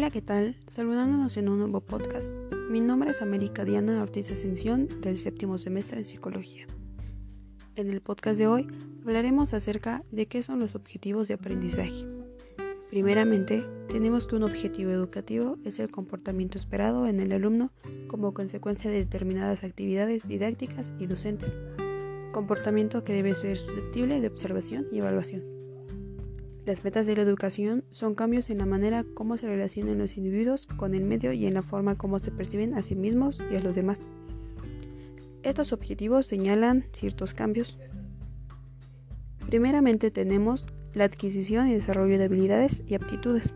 Hola, ¿qué tal? Saludándonos en un nuevo podcast. Mi nombre es América Diana Ortiz Ascensión del séptimo semestre en Psicología. En el podcast de hoy hablaremos acerca de qué son los objetivos de aprendizaje. Primeramente, tenemos que un objetivo educativo es el comportamiento esperado en el alumno como consecuencia de determinadas actividades didácticas y docentes, comportamiento que debe ser susceptible de observación y evaluación. Las metas de la educación son cambios en la manera como se relacionan los individuos con el medio y en la forma como se perciben a sí mismos y a los demás. Estos objetivos señalan ciertos cambios. Primeramente tenemos la adquisición y desarrollo de habilidades y aptitudes.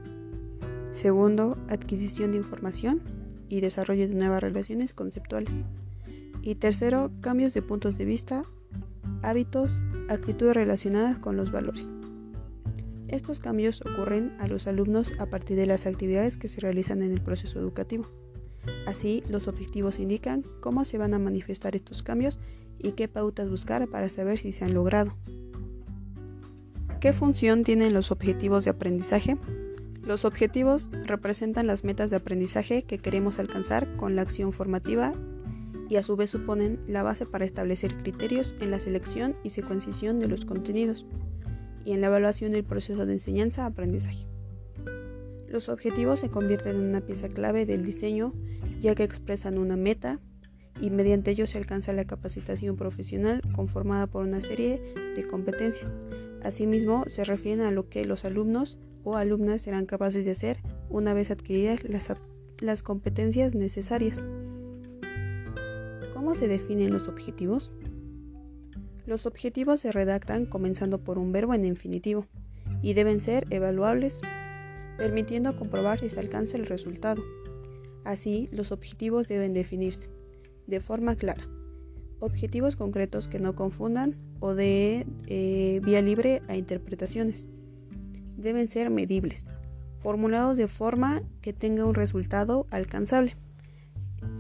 Segundo, adquisición de información y desarrollo de nuevas relaciones conceptuales. Y tercero, cambios de puntos de vista, hábitos, actitudes relacionadas con los valores. Estos cambios ocurren a los alumnos a partir de las actividades que se realizan en el proceso educativo. Así, los objetivos indican cómo se van a manifestar estos cambios y qué pautas buscar para saber si se han logrado. ¿Qué función tienen los objetivos de aprendizaje? Los objetivos representan las metas de aprendizaje que queremos alcanzar con la acción formativa y a su vez suponen la base para establecer criterios en la selección y secuenciación de los contenidos y en la evaluación del proceso de enseñanza-aprendizaje. Los objetivos se convierten en una pieza clave del diseño ya que expresan una meta y mediante ellos se alcanza la capacitación profesional conformada por una serie de competencias. Asimismo, se refieren a lo que los alumnos o alumnas serán capaces de hacer una vez adquiridas las, las competencias necesarias. ¿Cómo se definen los objetivos? Los objetivos se redactan comenzando por un verbo en infinitivo y deben ser evaluables, permitiendo comprobar si se alcanza el resultado. Así, los objetivos deben definirse de forma clara. Objetivos concretos que no confundan o de eh, vía libre a interpretaciones. Deben ser medibles, formulados de forma que tenga un resultado alcanzable.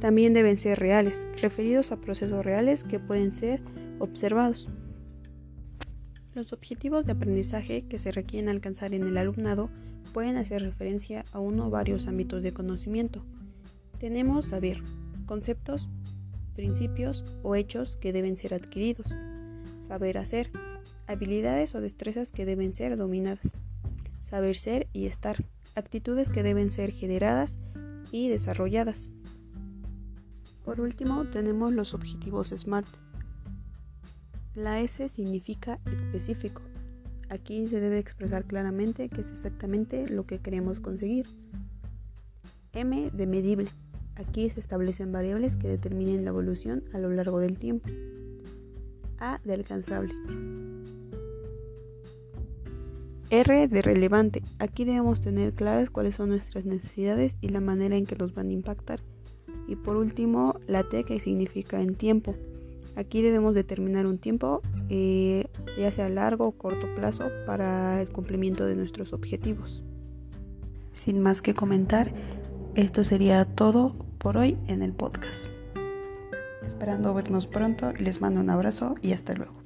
También deben ser reales, referidos a procesos reales que pueden ser observados. Los objetivos de aprendizaje que se requieren alcanzar en el alumnado pueden hacer referencia a uno o varios ámbitos de conocimiento. Tenemos saber, conceptos, principios o hechos que deben ser adquiridos, saber hacer, habilidades o destrezas que deben ser dominadas, saber ser y estar, actitudes que deben ser generadas y desarrolladas. Por último, tenemos los objetivos SMART, la S significa específico. Aquí se debe expresar claramente qué es exactamente lo que queremos conseguir. M de medible. Aquí se establecen variables que determinen la evolución a lo largo del tiempo. A de alcanzable. R de relevante. Aquí debemos tener claras cuáles son nuestras necesidades y la manera en que nos van a impactar. Y por último, la T que significa en tiempo. Aquí debemos determinar un tiempo, eh, ya sea largo o corto plazo, para el cumplimiento de nuestros objetivos. Sin más que comentar, esto sería todo por hoy en el podcast. Esperando vernos pronto, les mando un abrazo y hasta luego.